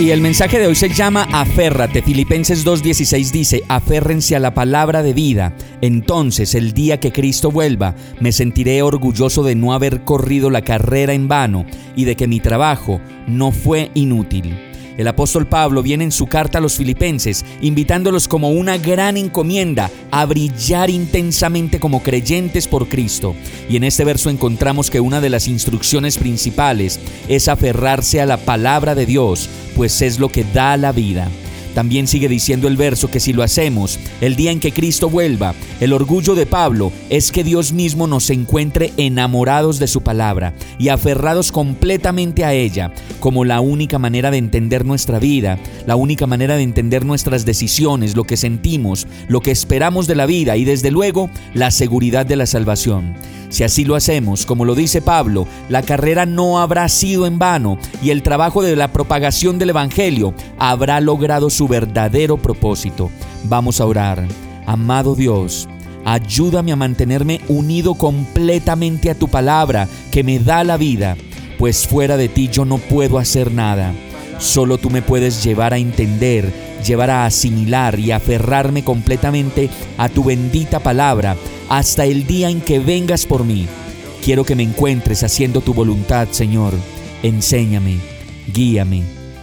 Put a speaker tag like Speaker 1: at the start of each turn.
Speaker 1: Y el mensaje de hoy se llama Aférrate. Filipenses 2.16 dice, aférrense a la palabra de vida. Entonces el día que Cristo vuelva, me sentiré orgulloso de no haber corrido la carrera en vano y de que mi trabajo no fue inútil. El apóstol Pablo viene en su carta a los filipenses invitándolos como una gran encomienda a brillar intensamente como creyentes por Cristo. Y en este verso encontramos que una de las instrucciones principales es aferrarse a la palabra de Dios, pues es lo que da la vida. También sigue diciendo el verso que si lo hacemos, el día en que Cristo vuelva, el orgullo de Pablo es que Dios mismo nos encuentre enamorados de su palabra y aferrados completamente a ella, como la única manera de entender nuestra vida, la única manera de entender nuestras decisiones, lo que sentimos, lo que esperamos de la vida y desde luego la seguridad de la salvación. Si así lo hacemos, como lo dice Pablo, la carrera no habrá sido en vano y el trabajo de la propagación del Evangelio habrá logrado su verdadero propósito. Vamos a orar. Amado Dios, ayúdame a mantenerme unido completamente a tu palabra que me da la vida, pues fuera de ti yo no puedo hacer nada. Solo tú me puedes llevar a entender, llevar a asimilar y aferrarme completamente a tu bendita palabra hasta el día en que vengas por mí. Quiero que me encuentres haciendo tu voluntad, Señor. Enséñame, guíame,